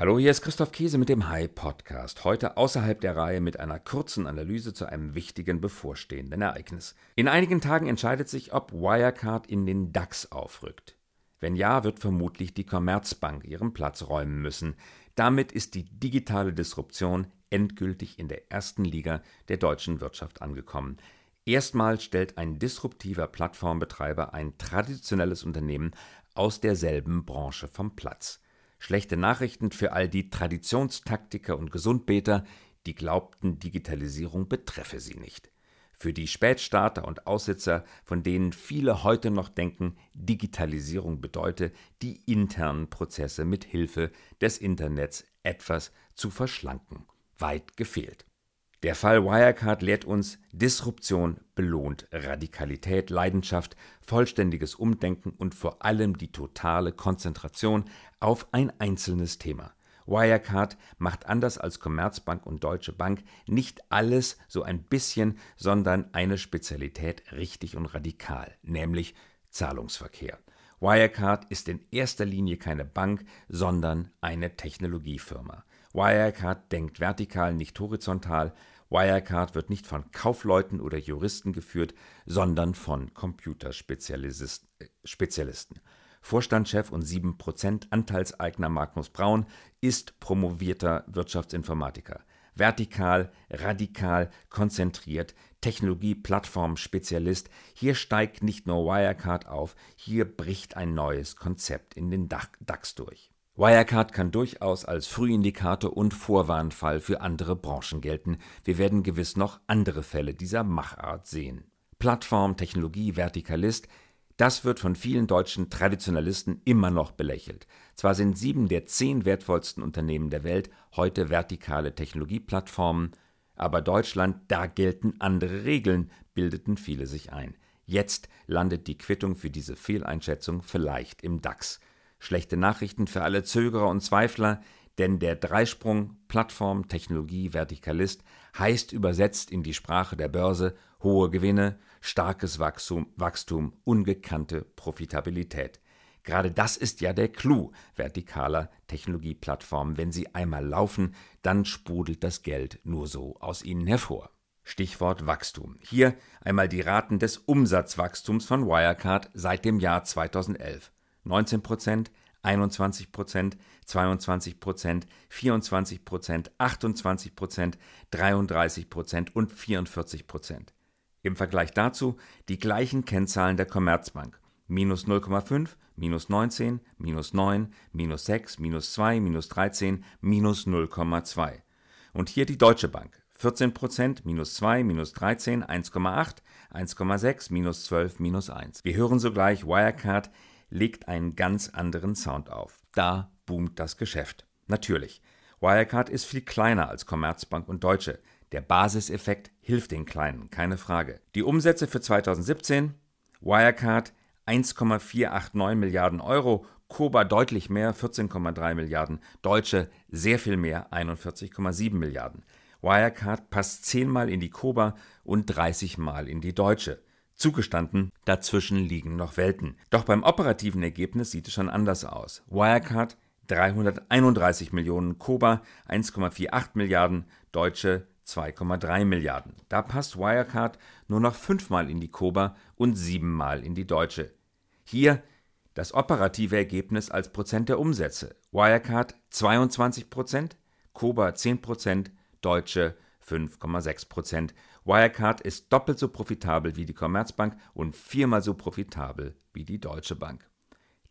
Hallo, hier ist Christoph Käse mit dem Hi Podcast. Heute außerhalb der Reihe mit einer kurzen Analyse zu einem wichtigen bevorstehenden Ereignis. In einigen Tagen entscheidet sich, ob Wirecard in den DAX aufrückt. Wenn ja, wird vermutlich die Commerzbank ihren Platz räumen müssen. Damit ist die digitale Disruption endgültig in der ersten Liga der deutschen Wirtschaft angekommen. Erstmals stellt ein disruptiver Plattformbetreiber ein traditionelles Unternehmen aus derselben Branche vom Platz. Schlechte Nachrichten für all die Traditionstaktiker und Gesundbeter, die glaubten, Digitalisierung betreffe sie nicht. Für die Spätstarter und Aussitzer, von denen viele heute noch denken, Digitalisierung bedeute, die internen Prozesse mit Hilfe des Internets etwas zu verschlanken. Weit gefehlt. Der Fall Wirecard lehrt uns, Disruption belohnt Radikalität, Leidenschaft, vollständiges Umdenken und vor allem die totale Konzentration auf ein einzelnes Thema. Wirecard macht anders als Commerzbank und Deutsche Bank nicht alles so ein bisschen, sondern eine Spezialität richtig und radikal, nämlich Zahlungsverkehr. Wirecard ist in erster Linie keine Bank, sondern eine Technologiefirma. Wirecard denkt vertikal, nicht horizontal. Wirecard wird nicht von Kaufleuten oder Juristen geführt, sondern von Computerspezialisten. Äh, Vorstandschef und 7% Anteilseigner Magnus Braun ist promovierter Wirtschaftsinformatiker. Vertikal, radikal, konzentriert, Technologie-Plattform-Spezialist. Hier steigt nicht nur Wirecard auf, hier bricht ein neues Konzept in den DAX durch. Wirecard kann durchaus als Frühindikator und Vorwarnfall für andere Branchen gelten. Wir werden gewiss noch andere Fälle dieser Machart sehen. Plattform, Technologie, Vertikalist, das wird von vielen deutschen Traditionalisten immer noch belächelt. Zwar sind sieben der zehn wertvollsten Unternehmen der Welt heute vertikale Technologieplattformen, aber Deutschland, da gelten andere Regeln, bildeten viele sich ein. Jetzt landet die Quittung für diese Fehleinschätzung vielleicht im DAX. Schlechte Nachrichten für alle Zögerer und Zweifler, denn der Dreisprung Plattform, Technologie, Vertikalist heißt übersetzt in die Sprache der Börse hohe Gewinne, starkes Wachstum, Wachstum, ungekannte Profitabilität. Gerade das ist ja der Clou vertikaler Technologieplattformen. Wenn sie einmal laufen, dann sprudelt das Geld nur so aus ihnen hervor. Stichwort Wachstum. Hier einmal die Raten des Umsatzwachstums von Wirecard seit dem Jahr 2011. 19 Prozent, 21 Prozent, 22 Prozent, 24 Prozent, 28 Prozent, 33 Prozent und 44 Prozent. Im Vergleich dazu die gleichen Kennzahlen der Commerzbank. Minus 0,5, minus 19, minus 9, minus 6, minus 2, minus 13, minus 0,2. Und hier die Deutsche Bank. 14 Prozent, minus 2, minus 13, 1,8, 1,6, minus 12, minus 1. Wir hören sogleich Wirecard legt einen ganz anderen Sound auf. Da boomt das Geschäft. Natürlich. Wirecard ist viel kleiner als Commerzbank und Deutsche. Der Basiseffekt hilft den Kleinen, keine Frage. Die Umsätze für 2017, Wirecard 1,489 Milliarden Euro, Koba deutlich mehr, 14,3 Milliarden, Deutsche sehr viel mehr, 41,7 Milliarden. Wirecard passt zehnmal in die Koba und 30 Mal in die Deutsche. Zugestanden, dazwischen liegen noch Welten. Doch beim operativen Ergebnis sieht es schon anders aus. Wirecard 331 Millionen, Koba 1,48 Milliarden, Deutsche 2,3 Milliarden. Da passt Wirecard nur noch fünfmal in die Koba und siebenmal in die Deutsche. Hier das operative Ergebnis als Prozent der Umsätze. Wirecard 22 Prozent, Koba 10 Prozent, Deutsche 5,6 Prozent. Wirecard ist doppelt so profitabel wie die Commerzbank und viermal so profitabel wie die Deutsche Bank.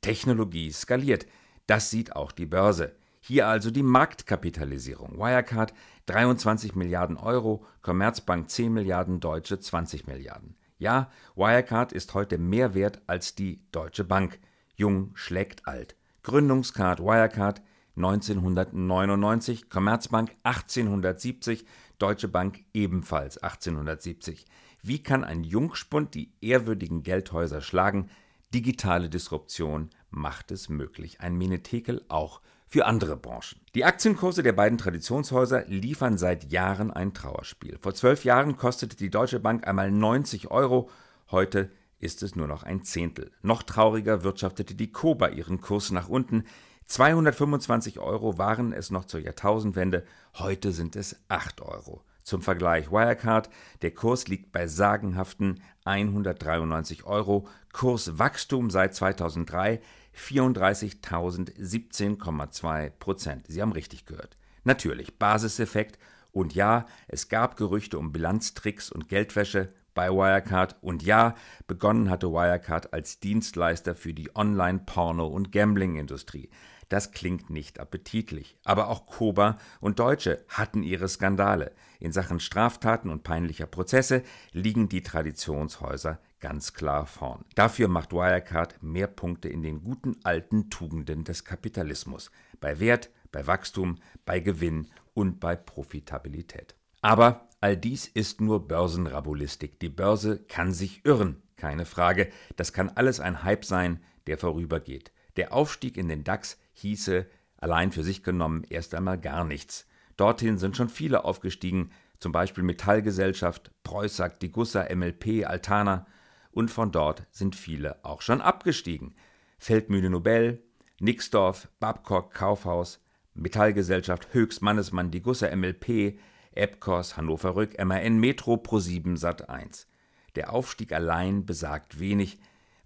Technologie skaliert. Das sieht auch die Börse. Hier also die Marktkapitalisierung. Wirecard 23 Milliarden Euro, Commerzbank 10 Milliarden, Deutsche 20 Milliarden. Ja, Wirecard ist heute mehr wert als die Deutsche Bank. Jung schlägt alt. Gründungskart Wirecard 1999, Commerzbank 1870, Deutsche Bank ebenfalls 1870. Wie kann ein Jungspund die ehrwürdigen Geldhäuser schlagen? Digitale Disruption macht es möglich. Ein Minetekel auch für andere Branchen. Die Aktienkurse der beiden Traditionshäuser liefern seit Jahren ein Trauerspiel. Vor zwölf Jahren kostete die Deutsche Bank einmal 90 Euro, heute ist es nur noch ein Zehntel. Noch trauriger wirtschaftete die Koba ihren Kurs nach unten. 225 Euro waren es noch zur Jahrtausendwende, heute sind es 8 Euro. Zum Vergleich Wirecard, der Kurs liegt bei sagenhaften 193 Euro, Kurswachstum seit 2003 34.017,2 Prozent. Sie haben richtig gehört. Natürlich, Basiseffekt und ja, es gab Gerüchte um Bilanztricks und Geldwäsche bei Wirecard und ja, begonnen hatte Wirecard als Dienstleister für die Online-Porno- und Gambling-Industrie. Das klingt nicht appetitlich. Aber auch Koba und Deutsche hatten ihre Skandale. In Sachen Straftaten und peinlicher Prozesse liegen die Traditionshäuser ganz klar vorn. Dafür macht Wirecard mehr Punkte in den guten alten Tugenden des Kapitalismus. Bei Wert, bei Wachstum, bei Gewinn und bei Profitabilität. Aber all dies ist nur Börsenrabulistik. Die Börse kann sich irren, keine Frage. Das kann alles ein Hype sein, der vorübergeht. Der Aufstieg in den DAX hieße allein für sich genommen erst einmal gar nichts. Dorthin sind schon viele aufgestiegen, zum Beispiel Metallgesellschaft, Preußack, Digussa, MLP, Altana, und von dort sind viele auch schon abgestiegen. Feldmühle Nobel, Nixdorf, Babcock, Kaufhaus, Metallgesellschaft, Höchst, Mannesmann, Digussa, MLP, Epcos, Hannover Rück, MAN, Metro, Pro7, Sat1. Der Aufstieg allein besagt wenig,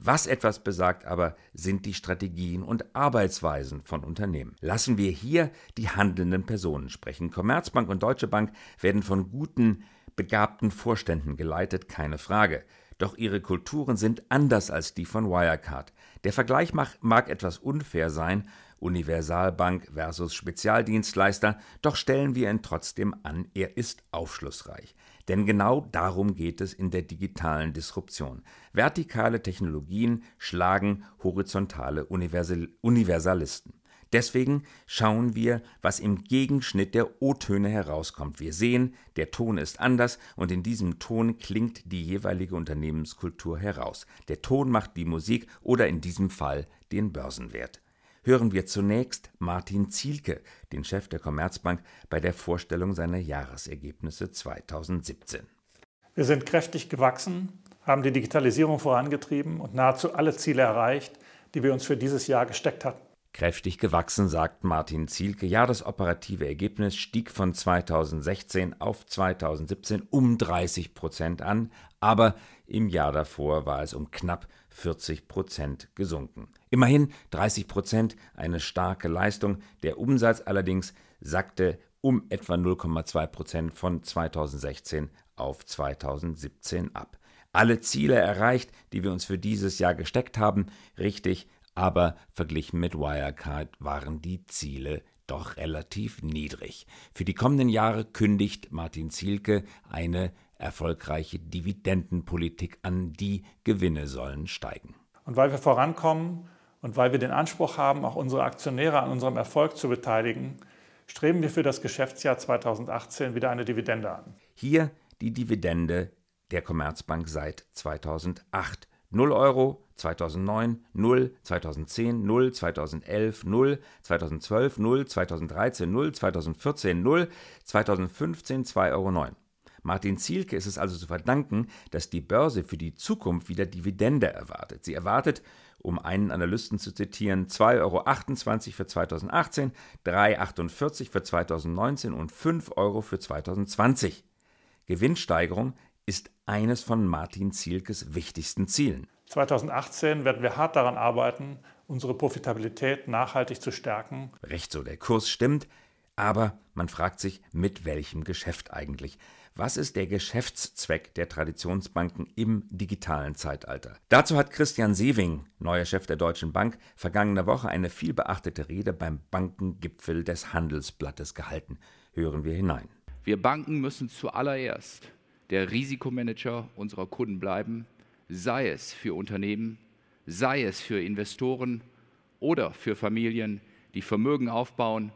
was etwas besagt aber, sind die Strategien und Arbeitsweisen von Unternehmen. Lassen wir hier die handelnden Personen sprechen. Commerzbank und Deutsche Bank werden von guten, begabten Vorständen geleitet, keine Frage. Doch ihre Kulturen sind anders als die von Wirecard. Der Vergleich mag, mag etwas unfair sein, Universalbank versus Spezialdienstleister, doch stellen wir ihn trotzdem an, er ist aufschlussreich. Denn genau darum geht es in der digitalen Disruption. Vertikale Technologien schlagen horizontale Universal Universalisten. Deswegen schauen wir, was im Gegenschnitt der O-Töne herauskommt. Wir sehen, der Ton ist anders und in diesem Ton klingt die jeweilige Unternehmenskultur heraus. Der Ton macht die Musik oder in diesem Fall den Börsenwert hören wir zunächst Martin Zielke, den Chef der Commerzbank, bei der Vorstellung seiner Jahresergebnisse 2017. Wir sind kräftig gewachsen, haben die Digitalisierung vorangetrieben und nahezu alle Ziele erreicht, die wir uns für dieses Jahr gesteckt hatten. Kräftig gewachsen, sagt Martin Zielke. Ja, das operative Ergebnis stieg von 2016 auf 2017 um 30 Prozent an, aber im Jahr davor war es um knapp 40 Prozent gesunken. Immerhin 30 Prozent, eine starke Leistung. Der Umsatz allerdings sackte um etwa 0,2 Prozent von 2016 auf 2017 ab. Alle Ziele erreicht, die wir uns für dieses Jahr gesteckt haben, richtig, aber verglichen mit Wirecard waren die Ziele doch relativ niedrig. Für die kommenden Jahre kündigt Martin Zielke eine erfolgreiche Dividendenpolitik an, die Gewinne sollen steigen. Und weil wir vorankommen und weil wir den Anspruch haben, auch unsere Aktionäre an unserem Erfolg zu beteiligen, streben wir für das Geschäftsjahr 2018 wieder eine Dividende an. Hier die Dividende der Commerzbank seit 2008. 0 Euro 2009, 0, 2010, 0, 2011, 0, 2012, 0, 2013, 0, 2014, 0, 2015 2,09 Euro. Martin Zielke ist es also zu verdanken, dass die Börse für die Zukunft wieder Dividende erwartet. Sie erwartet, um einen Analysten zu zitieren, 2,28 Euro für 2018, 3,48 Euro für 2019 und 5 Euro für 2020. Gewinnsteigerung ist eines von Martin Zielkes wichtigsten Zielen. 2018 werden wir hart daran arbeiten, unsere Profitabilität nachhaltig zu stärken. Recht so, der Kurs stimmt, aber man fragt sich, mit welchem Geschäft eigentlich? Was ist der Geschäftszweck der Traditionsbanken im digitalen Zeitalter? Dazu hat Christian Sewing, neuer Chef der Deutschen Bank, vergangene Woche eine vielbeachtete Rede beim Bankengipfel des Handelsblattes gehalten. Hören wir hinein. Wir Banken müssen zuallererst der Risikomanager unserer Kunden bleiben, sei es für Unternehmen, sei es für Investoren oder für Familien, die Vermögen aufbauen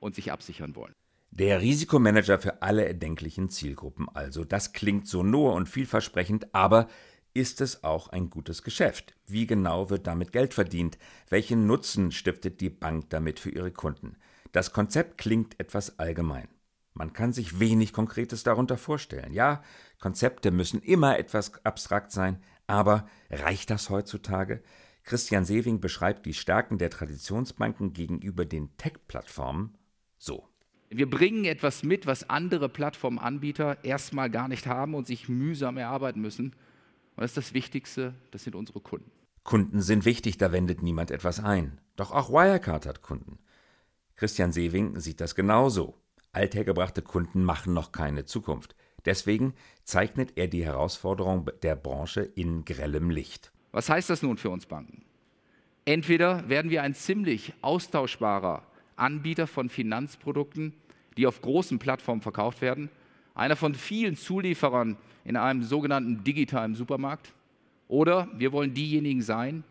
und sich absichern wollen. Der Risikomanager für alle erdenklichen Zielgruppen also. Das klingt so nur und vielversprechend, aber ist es auch ein gutes Geschäft? Wie genau wird damit Geld verdient? Welchen Nutzen stiftet die Bank damit für ihre Kunden? Das Konzept klingt etwas allgemein. Man kann sich wenig Konkretes darunter vorstellen. Ja, Konzepte müssen immer etwas abstrakt sein, aber reicht das heutzutage? Christian Sewing beschreibt die Stärken der Traditionsbanken gegenüber den Tech-Plattformen so. Wir bringen etwas mit, was andere Plattformanbieter erstmal gar nicht haben und sich mühsam erarbeiten müssen. Und das ist das Wichtigste, das sind unsere Kunden. Kunden sind wichtig, da wendet niemand etwas ein. Doch auch Wirecard hat Kunden. Christian Sewing sieht das genauso. Althergebrachte Kunden machen noch keine Zukunft. Deswegen zeichnet er die Herausforderung der Branche in grellem Licht. Was heißt das nun für uns Banken? Entweder werden wir ein ziemlich austauschbarer Anbieter von Finanzprodukten, die auf großen Plattformen verkauft werden, einer von vielen Zulieferern in einem sogenannten digitalen Supermarkt, oder wir wollen diejenigen sein,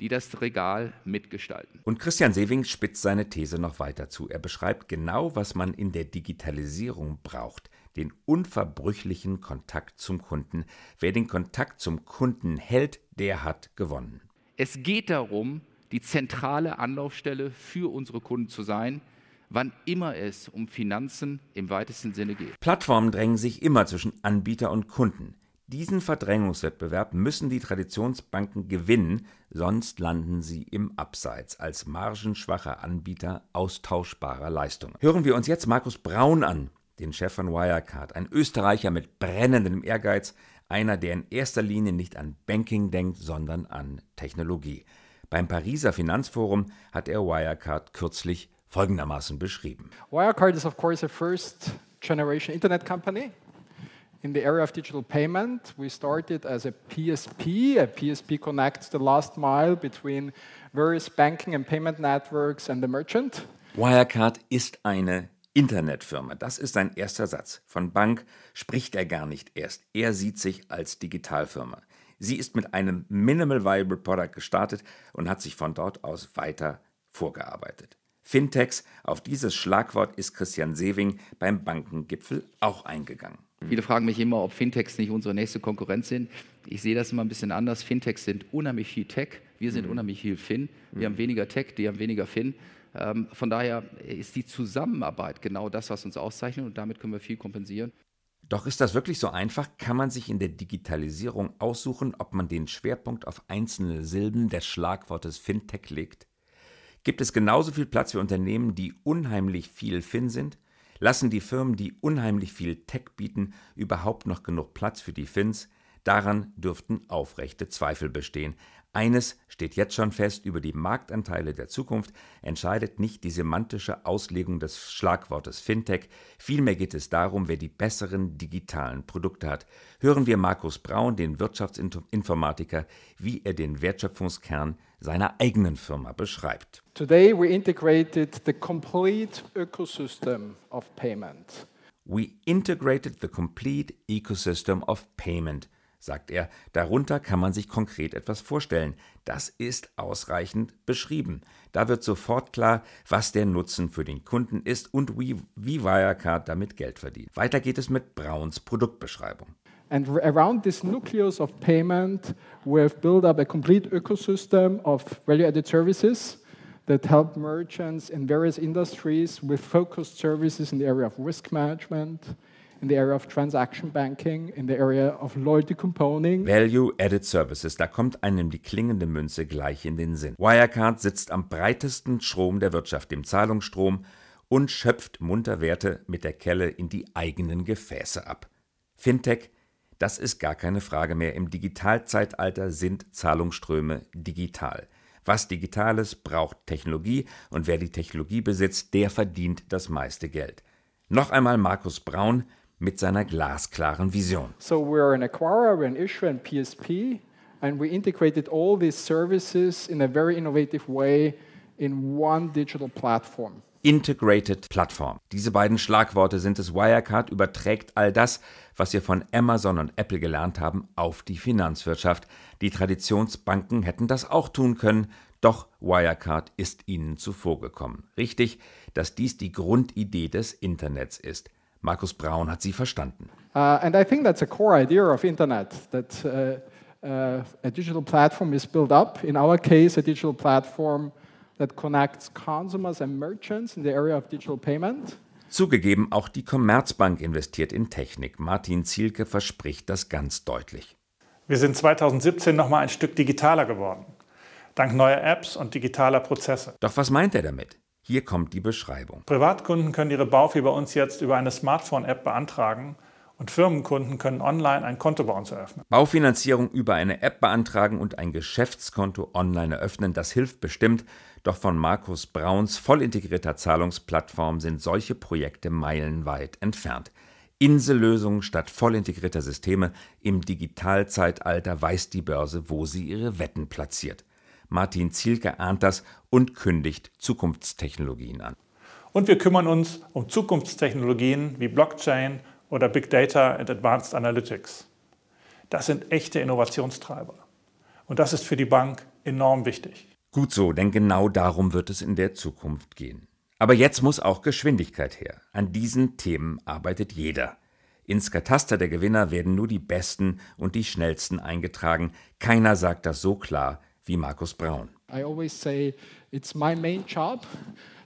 die das Regal mitgestalten. Und Christian Sewing spitzt seine These noch weiter zu. Er beschreibt genau, was man in der Digitalisierung braucht. Den unverbrüchlichen Kontakt zum Kunden. Wer den Kontakt zum Kunden hält, der hat gewonnen. Es geht darum, die zentrale Anlaufstelle für unsere Kunden zu sein, wann immer es um Finanzen im weitesten Sinne geht. Plattformen drängen sich immer zwischen Anbieter und Kunden. Diesen Verdrängungswettbewerb müssen die Traditionsbanken gewinnen, sonst landen sie im Abseits als margenschwacher Anbieter austauschbarer Leistungen. Hören wir uns jetzt Markus Braun an, den Chef von Wirecard, ein Österreicher mit brennendem Ehrgeiz, einer, der in erster Linie nicht an Banking denkt, sondern an Technologie. Beim Pariser Finanzforum hat er Wirecard kürzlich folgendermaßen beschrieben. Wirecard is of course a first generation internet company. In the area of digital payment, we started as a PSP. A PSP connects the last mile between various banking and payment networks and the merchant. Wirecard ist eine Internetfirma. Das ist sein erster Satz. Von Bank spricht er gar nicht erst. Er sieht sich als Digitalfirma. Sie ist mit einem Minimal Viable Product gestartet und hat sich von dort aus weiter vorgearbeitet. Fintechs, auf dieses Schlagwort ist Christian Sewing beim Bankengipfel auch eingegangen. Viele fragen mich immer, ob Fintechs nicht unsere nächste Konkurrenz sind. Ich sehe das immer ein bisschen anders. Fintechs sind unheimlich viel Tech, wir sind mhm. unheimlich viel Fin. Wir mhm. haben weniger Tech, die haben weniger Fin. Ähm, von daher ist die Zusammenarbeit genau das, was uns auszeichnet und damit können wir viel kompensieren. Doch ist das wirklich so einfach? Kann man sich in der Digitalisierung aussuchen, ob man den Schwerpunkt auf einzelne Silben des Schlagwortes Fintech legt? Gibt es genauso viel Platz für Unternehmen, die unheimlich viel Fin sind? Lassen die Firmen, die unheimlich viel Tech bieten, überhaupt noch genug Platz für die Fins? Daran dürften aufrechte Zweifel bestehen. Eines steht jetzt schon fest, über die Marktanteile der Zukunft entscheidet nicht die semantische Auslegung des Schlagwortes Fintech, vielmehr geht es darum, wer die besseren digitalen Produkte hat. Hören wir Markus Braun, den Wirtschaftsinformatiker, wie er den Wertschöpfungskern seiner eigenen Firma beschreibt. Today we integrated the complete ecosystem of payment. We integrated the complete ecosystem of payment sagt er, darunter kann man sich konkret etwas vorstellen. Das ist ausreichend beschrieben. Da wird sofort klar, was der Nutzen für den Kunden ist und wie, wie Wirecard damit Geld verdient. Weiter geht es mit Browns Produktbeschreibung. And around this nucleus of payment, we have built up a complete ecosystem of value-added services that help merchants in various industries with focused services in the area of risk management, in the area of transaction banking, in the area of loyalty compounding. Value-Added Services, da kommt einem die klingende Münze gleich in den Sinn. Wirecard sitzt am breitesten Strom der Wirtschaft, dem Zahlungsstrom, und schöpft munter Werte mit der Kelle in die eigenen Gefäße ab. Fintech, das ist gar keine Frage mehr. Im Digitalzeitalter sind Zahlungsströme digital. Was Digitales braucht Technologie und wer die Technologie besitzt, der verdient das meiste Geld. Noch einmal Markus Braun, mit seiner glasklaren Vision. So we're an acquirer, we're an issuer and PSP and we integrated all these services in a very innovative way in one digital platform. Integrated Plattform. Diese beiden Schlagworte sind es. Wirecard überträgt all das, was wir von Amazon und Apple gelernt haben, auf die Finanzwirtschaft. Die Traditionsbanken hätten das auch tun können, doch Wirecard ist ihnen zuvorgekommen. Richtig, dass dies die Grundidee des Internets ist. Markus Braun hat sie verstanden. Uh, and I think that's a core idea of internet that uh, uh, a digital platform is built up. In our case, a digital platform that connects consumers and merchants in the area of digital payment. Zugegeben, auch die Commerzbank investiert in Technik. Martin Zielke verspricht das ganz deutlich. Wir sind 2017 noch mal ein Stück digitaler geworden. dank neuer Apps und digitaler Prozesse. Doch was meint er damit? Hier kommt die Beschreibung. Privatkunden können ihre BauFi bei uns jetzt über eine Smartphone-App beantragen und Firmenkunden können online ein Konto bei uns eröffnen. Baufinanzierung über eine App beantragen und ein Geschäftskonto online eröffnen, das hilft bestimmt, doch von Markus Brauns voll integrierter Zahlungsplattform sind solche Projekte meilenweit entfernt. Insellösungen statt voll integrierter Systeme im Digitalzeitalter weiß die Börse, wo sie ihre Wetten platziert. Martin Zielke ahnt das und kündigt Zukunftstechnologien an. Und wir kümmern uns um Zukunftstechnologien wie Blockchain oder Big Data and Advanced Analytics. Das sind echte Innovationstreiber. Und das ist für die Bank enorm wichtig. Gut so, denn genau darum wird es in der Zukunft gehen. Aber jetzt muss auch Geschwindigkeit her. An diesen Themen arbeitet jeder. Ins Kataster der Gewinner werden nur die Besten und die Schnellsten eingetragen. Keiner sagt das so klar wie Markus Braun. I always say it's my main job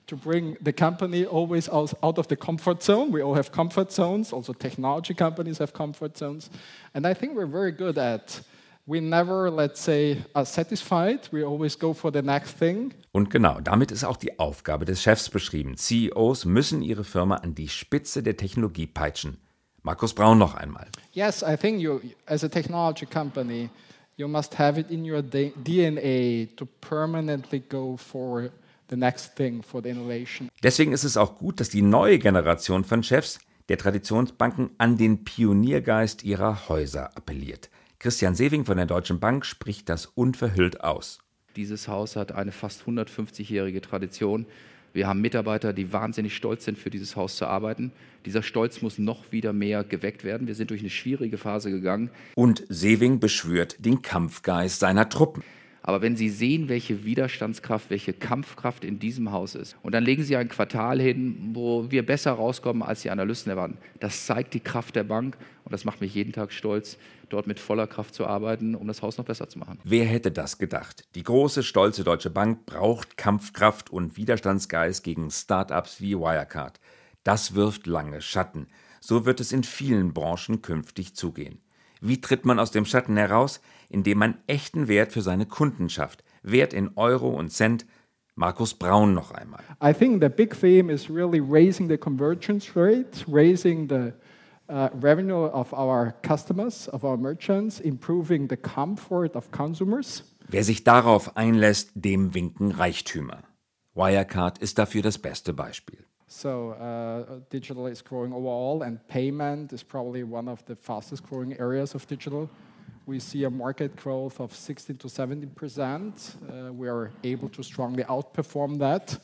to bring the company always out, of the comfort zone. We all have comfort zones, also technology companies have comfort zones. And I think we're very good at we never, let's say, are satisfied. We always go for the next thing. Und genau, damit ist auch die Aufgabe des Chefs beschrieben. CEOs müssen ihre Firma an die Spitze der Technologie peitschen. Markus Braun noch einmal. Yes, I think you, as a technology company, you must have it in your DNA to permanently go for the next thing, for the innovation. Deswegen ist es auch gut, dass die neue Generation von Chefs der Traditionsbanken an den Pioniergeist ihrer Häuser appelliert. Christian Sewing von der Deutschen Bank spricht das unverhüllt aus. Dieses Haus hat eine fast 150-jährige Tradition. Wir haben Mitarbeiter, die wahnsinnig stolz sind, für dieses Haus zu arbeiten. Dieser Stolz muss noch wieder mehr geweckt werden. Wir sind durch eine schwierige Phase gegangen. Und Sewing beschwört den Kampfgeist seiner Truppen. Aber wenn Sie sehen, welche Widerstandskraft, welche Kampfkraft in diesem Haus ist, und dann legen Sie ein Quartal hin, wo wir besser rauskommen, als die Analysten erwarten, das zeigt die Kraft der Bank und das macht mich jeden Tag stolz, dort mit voller Kraft zu arbeiten, um das Haus noch besser zu machen. Wer hätte das gedacht? Die große, stolze Deutsche Bank braucht Kampfkraft und Widerstandsgeist gegen Start-ups wie Wirecard. Das wirft lange Schatten. So wird es in vielen Branchen künftig zugehen. Wie tritt man aus dem Schatten heraus? Indem man echten Wert für seine Kunden schafft. Wert in Euro und Cent. Markus Braun noch einmal. I think the big theme is really raising the convergence rate, raising the uh, revenue of our customers, of our merchants, improving the comfort of consumers. Wer sich darauf einlässt, dem winken Reichtümer. Wirecard ist dafür das beste Beispiel. So uh, digital is growing overall, and payment is probably one of the fastest growing areas of digital. We see a market growth of 16 to 17 percent. Uh, we are able to strongly outperform that.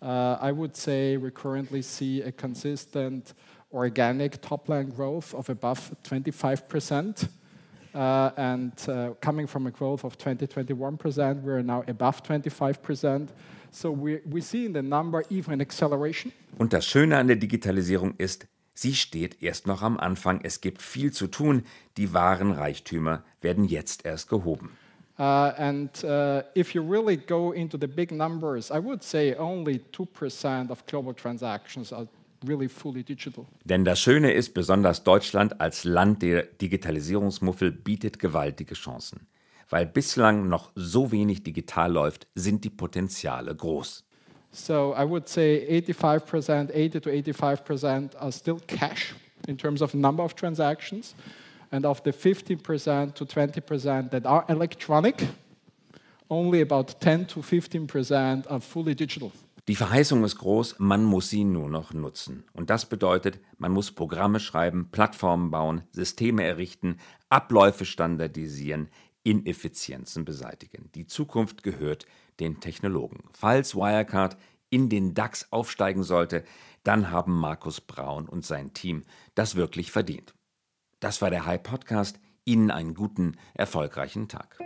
Uh, I would say we currently see a consistent organic top-line growth of above 25%. Uh, and coming from a growth of 20-21%, we're now above 25%. So we, we see in the number even an acceleration. Und das Schöne an der Digitalisierung ist, sie steht erst noch am Anfang. Es gibt viel zu tun. Die wahren Reichtümer werden jetzt erst gehoben. Uh, and uh, if you really go into the big numbers, I would say only 2% of global transactions are really fully digital. Denn das Schöne ist, besonders Deutschland als Land der Digitalisierungsmuffel bietet gewaltige Chancen. Weil bislang noch so wenig digital läuft, sind die Potenziale groß. So I would say 85%, 80 to 85% are still cash in terms of number of transactions. And of the 15% to 20% that are electronic, only about 10 to 15% are fully digital. Die Verheißung ist groß, man muss sie nur noch nutzen. Und das bedeutet, man muss Programme schreiben, Plattformen bauen, Systeme errichten, Abläufe standardisieren, Ineffizienzen beseitigen. Die Zukunft gehört den Technologen. Falls Wirecard in den DAX aufsteigen sollte, dann haben Markus Braun und sein Team das wirklich verdient. Das war der High Podcast. Ihnen einen guten, erfolgreichen Tag.